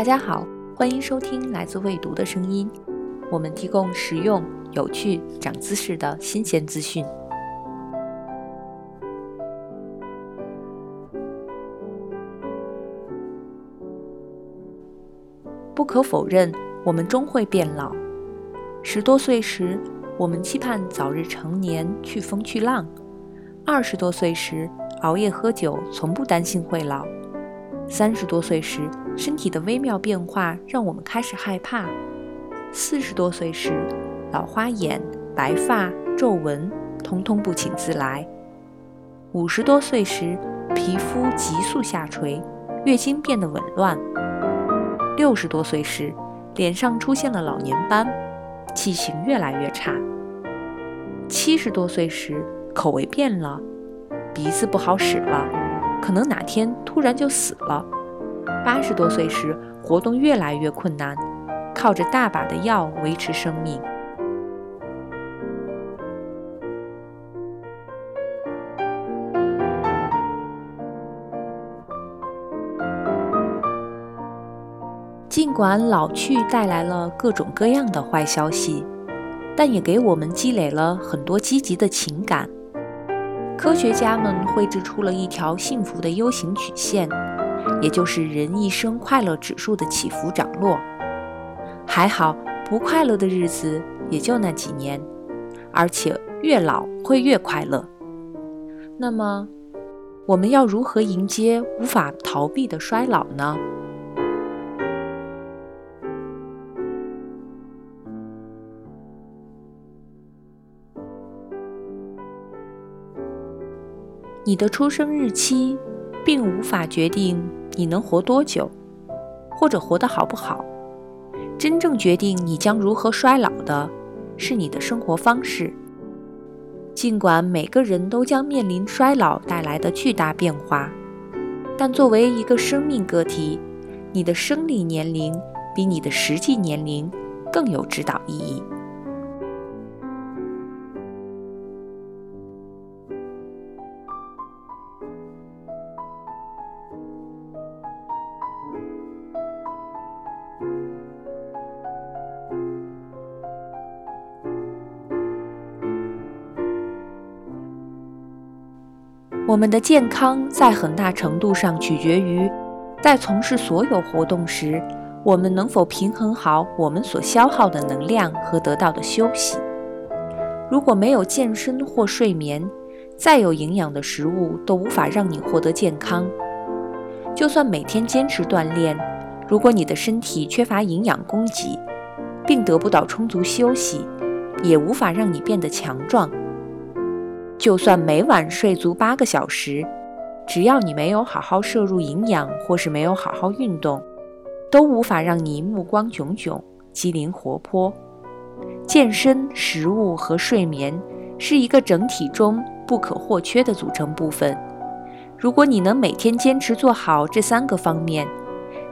大家好，欢迎收听来自未读的声音。我们提供实用、有趣、长姿势的新鲜资讯。不可否认，我们终会变老。十多岁时，我们期盼早日成年，去风去浪；二十多岁时，熬夜喝酒，从不担心会老；三十多岁时，身体的微妙变化让我们开始害怕；四十多岁时，老花眼、白发、皱纹，通通不请自来；五十多岁时，皮肤急速下垂，月经变得紊乱；六十多岁时，脸上出现了老年斑，气型越来越差；七十多岁时，口味变了，鼻子不好使了，可能哪天突然就死了。八十多岁时，活动越来越困难，靠着大把的药维持生命。尽管老去带来了各种各样的坏消息，但也给我们积累了很多积极的情感。科学家们绘制出了一条幸福的 U 型曲线。也就是人一生快乐指数的起伏涨落。还好，不快乐的日子也就那几年，而且越老会越快乐。那么，我们要如何迎接无法逃避的衰老呢？你的出生日期并无法决定。你能活多久，或者活得好不好？真正决定你将如何衰老的，是你的生活方式。尽管每个人都将面临衰老带来的巨大变化，但作为一个生命个体，你的生理年龄比你的实际年龄更有指导意义。我们的健康在很大程度上取决于，在从事所有活动时，我们能否平衡好我们所消耗的能量和得到的休息。如果没有健身或睡眠，再有营养的食物都无法让你获得健康。就算每天坚持锻炼，如果你的身体缺乏营养供给，并得不到充足休息，也无法让你变得强壮。就算每晚睡足八个小时，只要你没有好好摄入营养，或是没有好好运动，都无法让你目光炯炯、机灵活泼。健身、食物和睡眠是一个整体中不可或缺的组成部分。如果你能每天坚持做好这三个方面，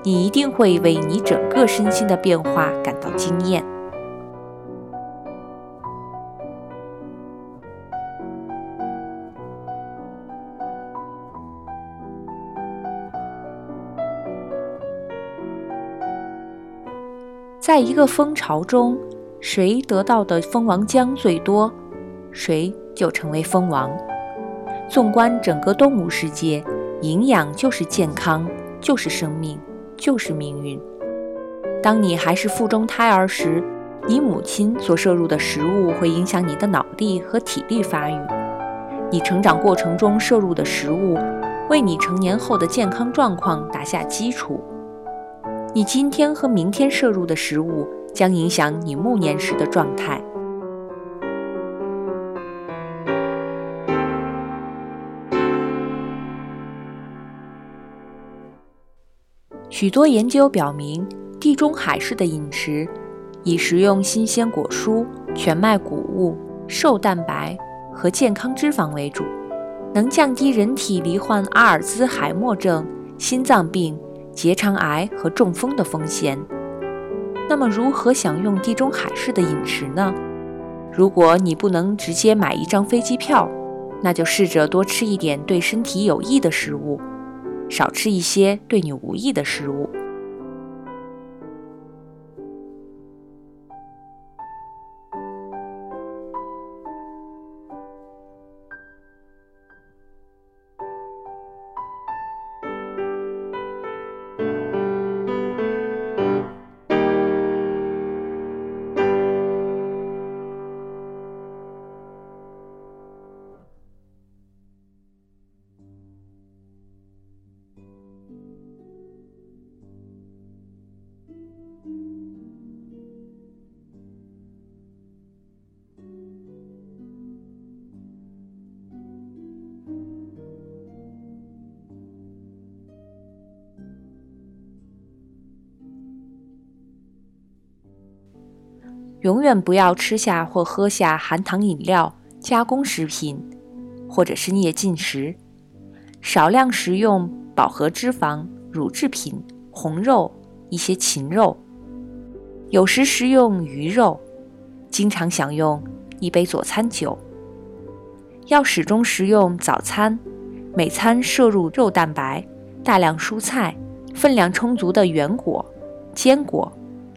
你一定会为你整个身心的变化感到惊艳。在一个蜂巢中，谁得到的蜂王浆最多，谁就成为蜂王。纵观整个动物世界，营养就是健康，就是生命，就是命运。当你还是腹中胎儿时，你母亲所摄入的食物会影响你的脑力和体力发育。你成长过程中摄入的食物，为你成年后的健康状况打下基础。你今天和明天摄入的食物将影响你暮年时的状态。许多研究表明，地中海式的饮食，以食用新鲜果蔬、全麦谷物、瘦蛋白和健康脂肪为主，能降低人体罹患阿尔兹海默症、心脏病。结肠癌和中风的风险。那么，如何享用地中海式的饮食呢？如果你不能直接买一张飞机票，那就试着多吃一点对身体有益的食物，少吃一些对你无益的食物。永远不要吃下或喝下含糖饮料、加工食品，或者深夜进食。少量食用饱和脂肪、乳制品、红肉、一些禽肉。有时食用鱼肉。经常享用一杯佐餐酒。要始终食用早餐，每餐摄入肉蛋白、大量蔬菜、分量充足的原果、坚果、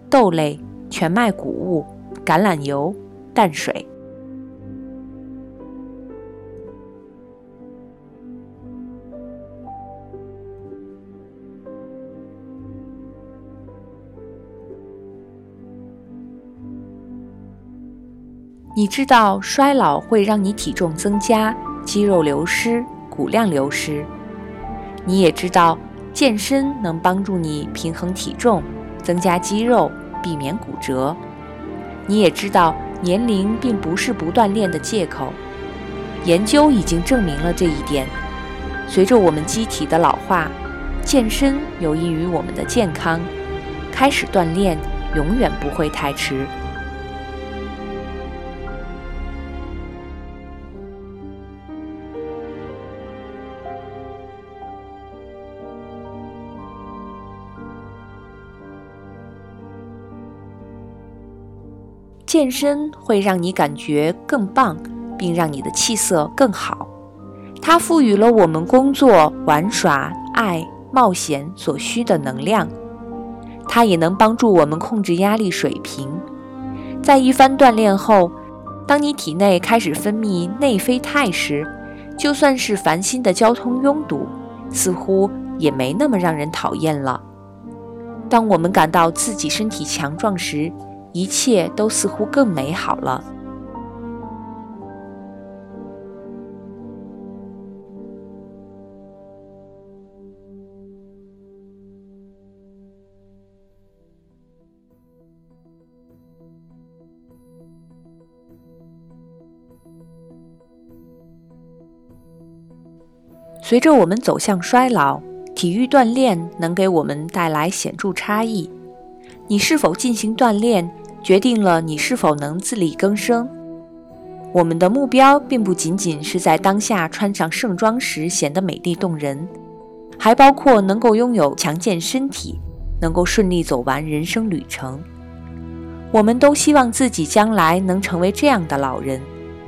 豆类、全麦谷物、橄榄油、淡水。你知道衰老会让你体重增加、肌肉流失、骨量流失。你也知道健身能帮助你平衡体重、增加肌肉、避免骨折。你也知道年龄并不是不锻炼的借口。研究已经证明了这一点。随着我们机体的老化，健身有益于我们的健康。开始锻炼永远不会太迟。健身会让你感觉更棒，并让你的气色更好。它赋予了我们工作、玩耍、爱、冒险所需的能量。它也能帮助我们控制压力水平。在一番锻炼后，当你体内开始分泌内啡肽时，就算是烦心的交通拥堵，似乎也没那么让人讨厌了。当我们感到自己身体强壮时，一切都似乎更美好了。随着我们走向衰老，体育锻炼能给我们带来显著差异。你是否进行锻炼？决定了你是否能自力更生。我们的目标并不仅仅是在当下穿上盛装时显得美丽动人，还包括能够拥有强健身体，能够顺利走完人生旅程。我们都希望自己将来能成为这样的老人，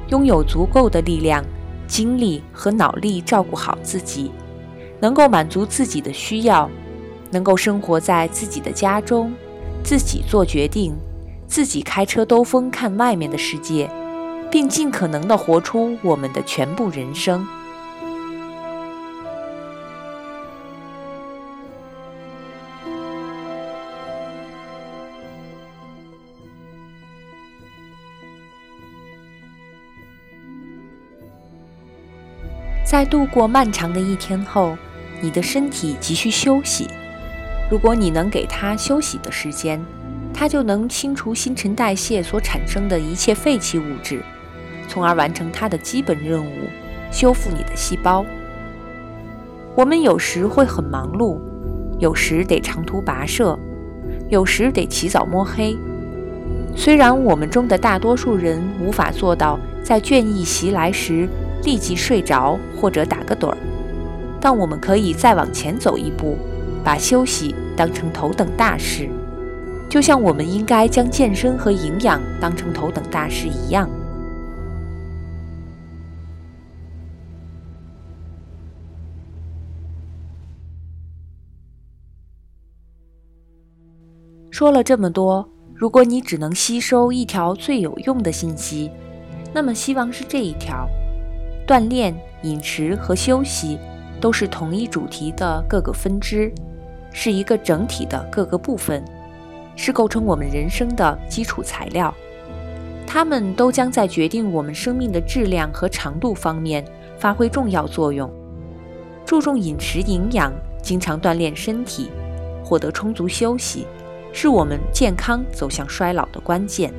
拥有足够的力量、精力和脑力照顾好自己，能够满足自己的需要，能够生活在自己的家中，自己做决定。自己开车兜风看外面的世界，并尽可能的活出我们的全部人生。在度过漫长的一天后，你的身体急需休息。如果你能给他休息的时间，它就能清除新陈代谢所产生的一切废弃物质，从而完成它的基本任务——修复你的细胞。我们有时会很忙碌，有时得长途跋涉，有时得起早摸黑。虽然我们中的大多数人无法做到在倦意袭来时立即睡着或者打个盹儿，但我们可以再往前走一步，把休息当成头等大事。就像我们应该将健身和营养当成头等大事一样。说了这么多，如果你只能吸收一条最有用的信息，那么希望是这一条：锻炼、饮食和休息都是同一主题的各个分支，是一个整体的各个部分。是构成我们人生的基础材料，它们都将在决定我们生命的质量和长度方面发挥重要作用。注重饮食营养，经常锻炼身体，获得充足休息，是我们健康走向衰老的关键。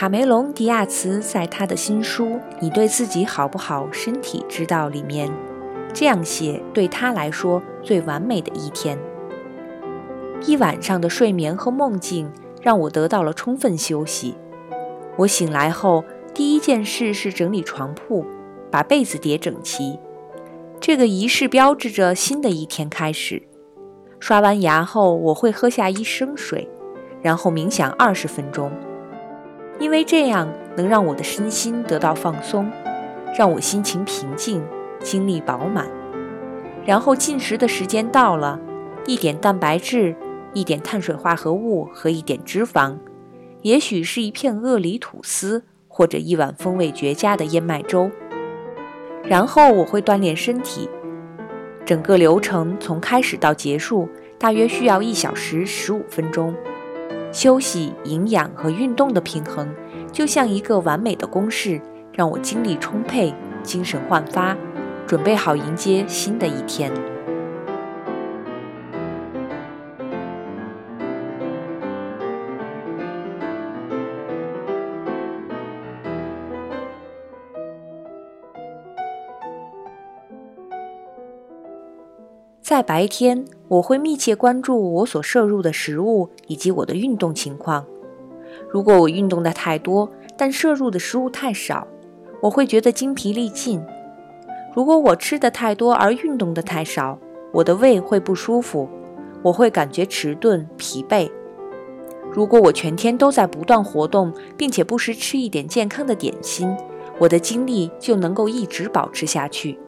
卡梅隆·迪亚茨在他的新书《你对自己好不好？身体知道》里面这样写：对他来说最完美的一天，一晚上的睡眠和梦境让我得到了充分休息。我醒来后第一件事是整理床铺，把被子叠整齐。这个仪式标志着新的一天开始。刷完牙后，我会喝下一升水，然后冥想二十分钟。因为这样能让我的身心得到放松，让我心情平静，精力饱满。然后进食的时间到了，一点蛋白质，一点碳水化合物和一点脂肪，也许是一片鳄梨吐司或者一碗风味绝佳的燕麦粥。然后我会锻炼身体，整个流程从开始到结束大约需要一小时十五分钟。休息、营养和运动的平衡，就像一个完美的公式，让我精力充沛、精神焕发，准备好迎接新的一天。在白天，我会密切关注我所摄入的食物以及我的运动情况。如果我运动的太多，但摄入的食物太少，我会觉得精疲力尽；如果我吃的太多而运动的太少，我的胃会不舒服，我会感觉迟钝、疲惫。如果我全天都在不断活动，并且不时吃一点健康的点心，我的精力就能够一直保持下去。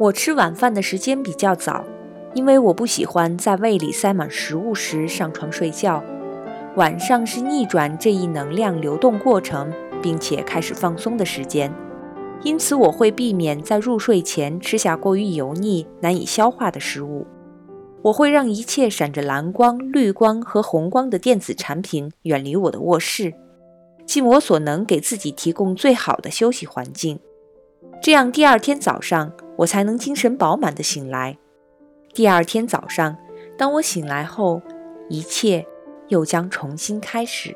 我吃晚饭的时间比较早，因为我不喜欢在胃里塞满食物时上床睡觉。晚上是逆转这一能量流动过程，并且开始放松的时间，因此我会避免在入睡前吃下过于油腻、难以消化的食物。我会让一切闪着蓝光、绿光和红光的电子产品远离我的卧室，尽我所能给自己提供最好的休息环境。这样，第二天早上我才能精神饱满的醒来。第二天早上，当我醒来后，一切又将重新开始。